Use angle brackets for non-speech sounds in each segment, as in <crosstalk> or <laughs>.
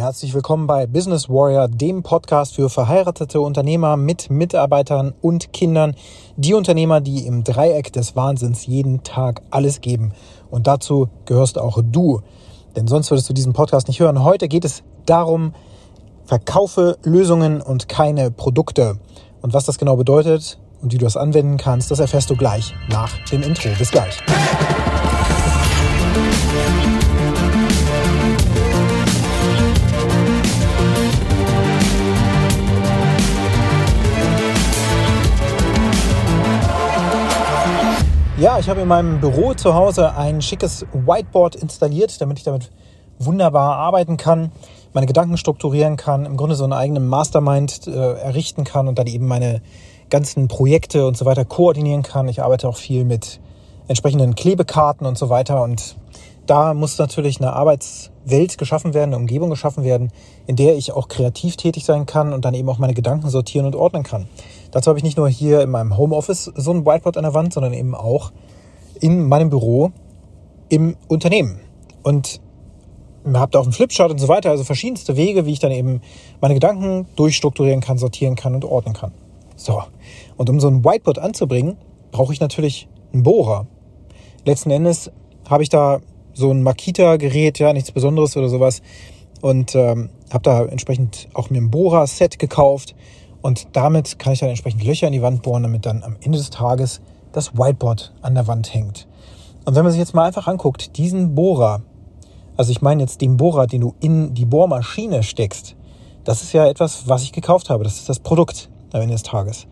Herzlich willkommen bei Business Warrior, dem Podcast für verheiratete Unternehmer mit Mitarbeitern und Kindern. Die Unternehmer, die im Dreieck des Wahnsinns jeden Tag alles geben. Und dazu gehörst auch du. Denn sonst würdest du diesen Podcast nicht hören. Heute geht es darum, verkaufe Lösungen und keine Produkte. Und was das genau bedeutet und wie du das anwenden kannst, das erfährst du gleich nach dem Intro. Bis gleich. Ja, ich habe in meinem Büro zu Hause ein schickes Whiteboard installiert, damit ich damit wunderbar arbeiten kann, meine Gedanken strukturieren kann, im Grunde so einen eigenen Mastermind äh, errichten kann und dann eben meine ganzen Projekte und so weiter koordinieren kann. Ich arbeite auch viel mit entsprechenden Klebekarten und so weiter und da muss natürlich eine Arbeitswelt geschaffen werden, eine Umgebung geschaffen werden, in der ich auch kreativ tätig sein kann und dann eben auch meine Gedanken sortieren und ordnen kann. Dazu habe ich nicht nur hier in meinem Homeoffice so ein Whiteboard an der Wand, sondern eben auch in meinem Büro im Unternehmen. Und habe da auch einen Flipchart und so weiter, also verschiedenste Wege, wie ich dann eben meine Gedanken durchstrukturieren kann, sortieren kann und ordnen kann. So, und um so ein Whiteboard anzubringen, brauche ich natürlich einen Bohrer. Letzten Endes habe ich da so ein Makita-Gerät, ja, nichts Besonderes oder sowas. Und ähm, habe da entsprechend auch mir ein Bohrer-Set gekauft und damit kann ich dann entsprechend Löcher in die Wand bohren, damit dann am Ende des Tages das Whiteboard an der Wand hängt. Und wenn man sich jetzt mal einfach anguckt, diesen Bohrer, also ich meine jetzt den Bohrer, den du in die Bohrmaschine steckst, das ist ja etwas, was ich gekauft habe. Das ist das Produkt am Ende des Tages.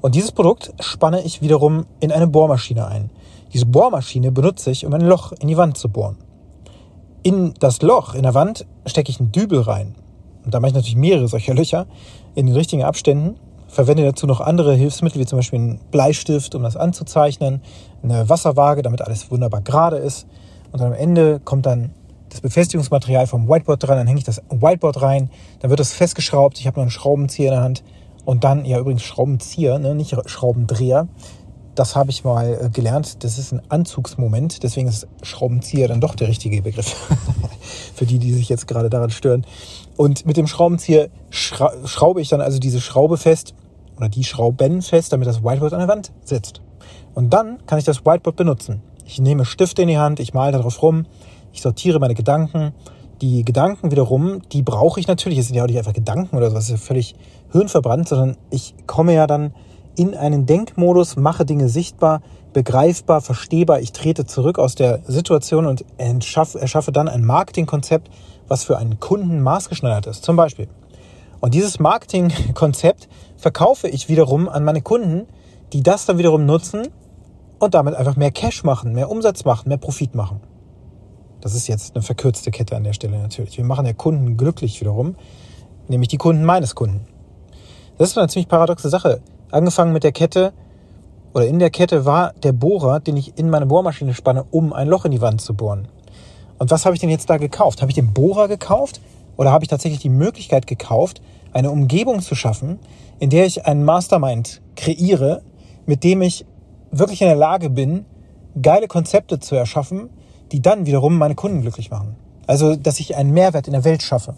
Und dieses Produkt spanne ich wiederum in eine Bohrmaschine ein. Diese Bohrmaschine benutze ich, um ein Loch in die Wand zu bohren. In das Loch in der Wand stecke ich einen Dübel rein. Und da mache ich natürlich mehrere solcher Löcher in den richtigen Abständen. Verwende dazu noch andere Hilfsmittel, wie zum Beispiel einen Bleistift, um das anzuzeichnen, eine Wasserwaage, damit alles wunderbar gerade ist. Und am Ende kommt dann das Befestigungsmaterial vom Whiteboard dran, dann hänge ich das Whiteboard rein, dann wird das festgeschraubt, ich habe noch einen Schraubenzieher in der Hand und dann, ja übrigens Schraubenzieher, ne, nicht Schraubendreher, das habe ich mal äh, gelernt, das ist ein Anzugsmoment, deswegen ist Schraubenzieher dann doch der richtige Begriff. <laughs> Für die, die sich jetzt gerade daran stören. Und mit dem Schraubenzieher schraube ich dann also diese Schraube fest oder die Schrauben fest, damit das Whiteboard an der Wand sitzt. Und dann kann ich das Whiteboard benutzen. Ich nehme Stifte in die Hand, ich male darauf rum, ich sortiere meine Gedanken. Die Gedanken wiederum, die brauche ich natürlich. Es sind ja auch nicht einfach Gedanken oder so, das ist ja völlig hirnverbrannt, sondern ich komme ja dann in einen Denkmodus, mache Dinge sichtbar, begreifbar, verstehbar. Ich trete zurück aus der Situation und erschaffe dann ein Marketingkonzept, was für einen Kunden maßgeschneidert ist. Zum Beispiel. Und dieses Marketingkonzept verkaufe ich wiederum an meine Kunden, die das dann wiederum nutzen und damit einfach mehr Cash machen, mehr Umsatz machen, mehr Profit machen. Das ist jetzt eine verkürzte Kette an der Stelle natürlich. Wir machen ja Kunden glücklich wiederum, nämlich die Kunden meines Kunden. Das ist eine ziemlich paradoxe Sache. Angefangen mit der Kette oder in der Kette war der Bohrer, den ich in meine Bohrmaschine spanne, um ein Loch in die Wand zu bohren. Und was habe ich denn jetzt da gekauft? Habe ich den Bohrer gekauft oder habe ich tatsächlich die Möglichkeit gekauft, eine Umgebung zu schaffen, in der ich einen Mastermind kreiere, mit dem ich wirklich in der Lage bin, geile Konzepte zu erschaffen, die dann wiederum meine Kunden glücklich machen. Also, dass ich einen Mehrwert in der Welt schaffe.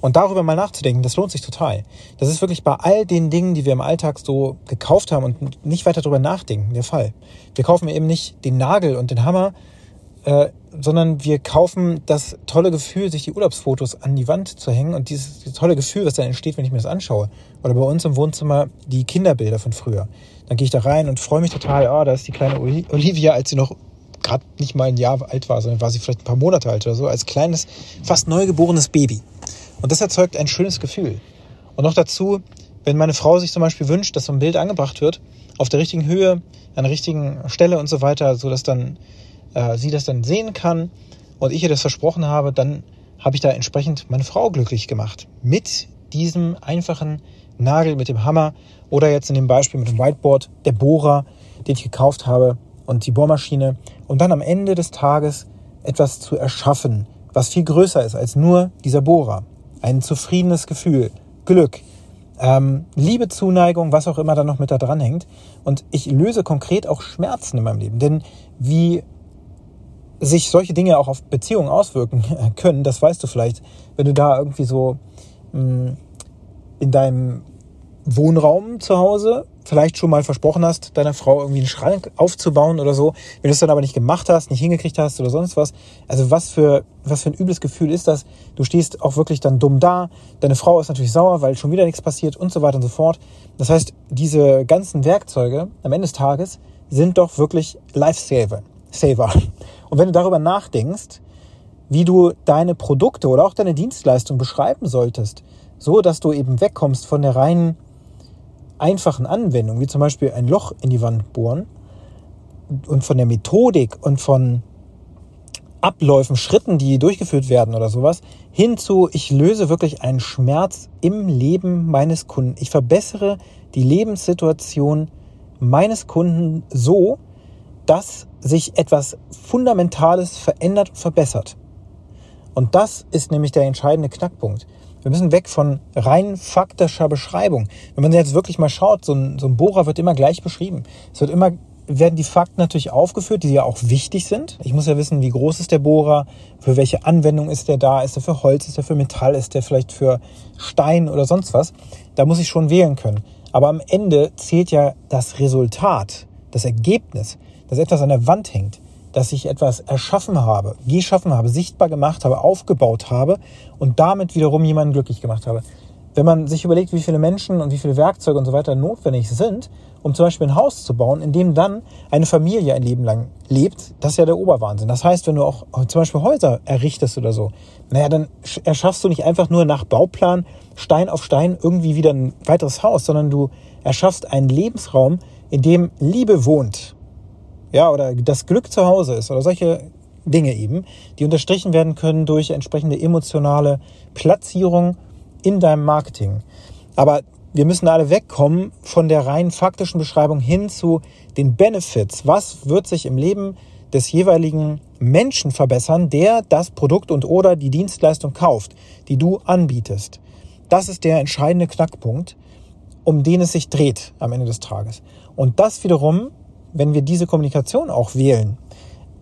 Und darüber mal nachzudenken, das lohnt sich total. Das ist wirklich bei all den Dingen, die wir im Alltag so gekauft haben und nicht weiter darüber nachdenken, der Fall. Wir kaufen eben nicht den Nagel und den Hammer, äh, sondern wir kaufen das tolle Gefühl, sich die Urlaubsfotos an die Wand zu hängen und dieses, dieses tolle Gefühl, was dann entsteht, wenn ich mir das anschaue. Oder bei uns im Wohnzimmer die Kinderbilder von früher. Dann gehe ich da rein und freue mich total, oh, da ist die kleine Olivia, als sie noch gerade nicht mal ein Jahr alt war, sondern war sie vielleicht ein paar Monate alt oder so, als kleines, fast neugeborenes Baby. Und das erzeugt ein schönes Gefühl. Und noch dazu, wenn meine Frau sich zum Beispiel wünscht, dass so ein Bild angebracht wird, auf der richtigen Höhe, an der richtigen Stelle und so weiter, so dass dann äh, sie das dann sehen kann und ich ihr das versprochen habe, dann habe ich da entsprechend meine Frau glücklich gemacht. Mit diesem einfachen Nagel, mit dem Hammer oder jetzt in dem Beispiel mit dem Whiteboard, der Bohrer, den ich gekauft habe und die Bohrmaschine und dann am Ende des Tages etwas zu erschaffen, was viel größer ist als nur dieser Bohrer ein zufriedenes Gefühl, Glück, ähm, Liebe, Zuneigung, was auch immer da noch mit da dran hängt. Und ich löse konkret auch Schmerzen in meinem Leben. Denn wie sich solche Dinge auch auf Beziehungen auswirken <laughs> können, das weißt du vielleicht, wenn du da irgendwie so mh, mm, in deinem Wohnraum zu Hause vielleicht schon mal versprochen hast, deiner Frau irgendwie einen Schrank aufzubauen oder so, wenn du es dann aber nicht gemacht hast, nicht hingekriegt hast oder sonst was. Also was für, was für ein übles Gefühl ist das? Du stehst auch wirklich dann dumm da, deine Frau ist natürlich sauer, weil schon wieder nichts passiert und so weiter und so fort. Das heißt, diese ganzen Werkzeuge am Ende des Tages sind doch wirklich Lifesaver. Saver. Und wenn du darüber nachdenkst, wie du deine Produkte oder auch deine Dienstleistung beschreiben solltest, so dass du eben wegkommst von der reinen einfachen Anwendung, wie zum Beispiel ein Loch in die Wand bohren und von der Methodik und von Abläufen, Schritten, die durchgeführt werden oder sowas, hinzu, ich löse wirklich einen Schmerz im Leben meines Kunden. Ich verbessere die Lebenssituation meines Kunden so, dass sich etwas Fundamentales verändert und verbessert. Und das ist nämlich der entscheidende Knackpunkt. Wir müssen weg von rein faktischer Beschreibung. Wenn man jetzt wirklich mal schaut, so ein, so ein Bohrer wird immer gleich beschrieben. Es wird immer, werden die Fakten natürlich aufgeführt, die ja auch wichtig sind. Ich muss ja wissen, wie groß ist der Bohrer, für welche Anwendung ist der da, ist der für Holz, ist der für Metall, ist der vielleicht für Stein oder sonst was. Da muss ich schon wählen können. Aber am Ende zählt ja das Resultat, das Ergebnis, dass etwas an der Wand hängt dass ich etwas erschaffen habe, geschaffen habe, sichtbar gemacht habe, aufgebaut habe und damit wiederum jemanden glücklich gemacht habe. Wenn man sich überlegt, wie viele Menschen und wie viele Werkzeuge und so weiter notwendig sind, um zum Beispiel ein Haus zu bauen, in dem dann eine Familie ein Leben lang lebt, das ist ja der Oberwahnsinn. Das heißt, wenn du auch zum Beispiel Häuser errichtest oder so, naja, dann erschaffst du nicht einfach nur nach Bauplan Stein auf Stein irgendwie wieder ein weiteres Haus, sondern du erschaffst einen Lebensraum, in dem Liebe wohnt ja, oder das Glück zu Hause ist oder solche Dinge eben, die unterstrichen werden können durch entsprechende emotionale Platzierung in deinem Marketing. Aber wir müssen alle wegkommen von der rein faktischen Beschreibung hin zu den Benefits. Was wird sich im Leben des jeweiligen Menschen verbessern, der das Produkt und oder die Dienstleistung kauft, die du anbietest? Das ist der entscheidende Knackpunkt, um den es sich dreht am Ende des Tages. Und das wiederum wenn wir diese Kommunikation auch wählen,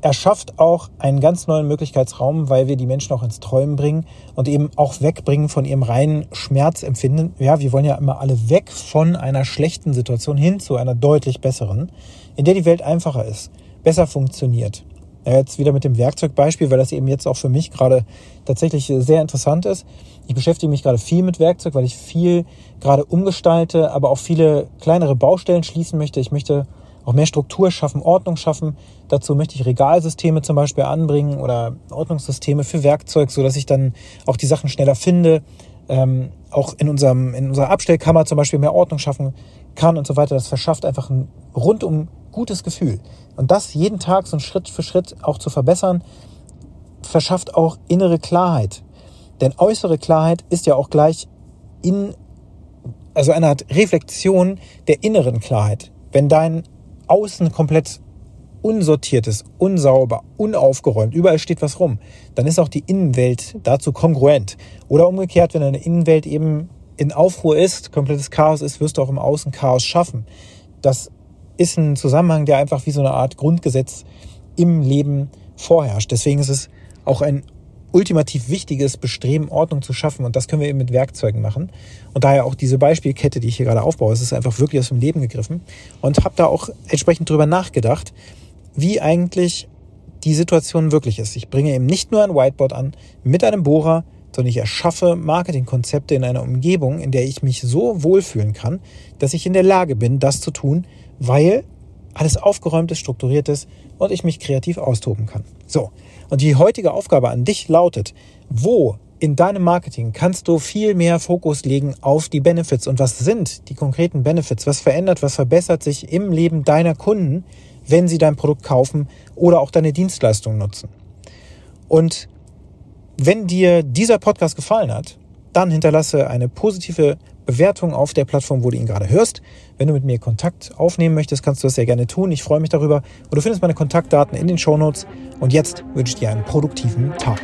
erschafft auch einen ganz neuen Möglichkeitsraum, weil wir die Menschen auch ins Träumen bringen und eben auch wegbringen von ihrem reinen Schmerzempfinden. Ja, wir wollen ja immer alle weg von einer schlechten Situation hin zu einer deutlich besseren, in der die Welt einfacher ist, besser funktioniert. Ja, jetzt wieder mit dem Werkzeugbeispiel, weil das eben jetzt auch für mich gerade tatsächlich sehr interessant ist. Ich beschäftige mich gerade viel mit Werkzeug, weil ich viel gerade umgestalte, aber auch viele kleinere Baustellen schließen möchte. Ich möchte auch mehr Struktur schaffen, Ordnung schaffen. Dazu möchte ich Regalsysteme zum Beispiel anbringen oder Ordnungssysteme für Werkzeug, so dass ich dann auch die Sachen schneller finde. Ähm, auch in, unserem, in unserer Abstellkammer zum Beispiel mehr Ordnung schaffen kann und so weiter. Das verschafft einfach ein rundum gutes Gefühl. Und das jeden Tag so Schritt für Schritt auch zu verbessern, verschafft auch innere Klarheit. Denn äußere Klarheit ist ja auch gleich in, also eine Art Reflexion der inneren Klarheit. Wenn dein außen komplett unsortiert ist, unsauber, unaufgeräumt, überall steht was rum, dann ist auch die Innenwelt dazu kongruent. Oder umgekehrt, wenn deine Innenwelt eben in Aufruhr ist, komplettes Chaos ist, wirst du auch im Außen Chaos schaffen. Das ist ein Zusammenhang, der einfach wie so eine Art Grundgesetz im Leben vorherrscht. Deswegen ist es auch ein ultimativ wichtiges Bestreben, Ordnung zu schaffen. Und das können wir eben mit Werkzeugen machen. Und daher auch diese Beispielkette, die ich hier gerade aufbaue, es ist einfach wirklich aus dem Leben gegriffen. Und habe da auch entsprechend drüber nachgedacht, wie eigentlich die Situation wirklich ist. Ich bringe eben nicht nur ein Whiteboard an mit einem Bohrer, sondern ich erschaffe Marketingkonzepte in einer Umgebung, in der ich mich so wohlfühlen kann, dass ich in der Lage bin, das zu tun, weil alles aufgeräumt ist, strukturiert ist und ich mich kreativ austoben kann. So, und die heutige Aufgabe an dich lautet, wo in deinem Marketing kannst du viel mehr Fokus legen auf die Benefits und was sind die konkreten Benefits, was verändert, was verbessert sich im Leben deiner Kunden, wenn sie dein Produkt kaufen oder auch deine Dienstleistung nutzen. Und wenn dir dieser Podcast gefallen hat, dann hinterlasse eine positive Bewertung auf der Plattform, wo du ihn gerade hörst. Wenn du mit mir Kontakt aufnehmen möchtest, kannst du das sehr gerne tun. Ich freue mich darüber. Und du findest meine Kontaktdaten in den Show Notes. Und jetzt wünsche ich dir einen produktiven Tag.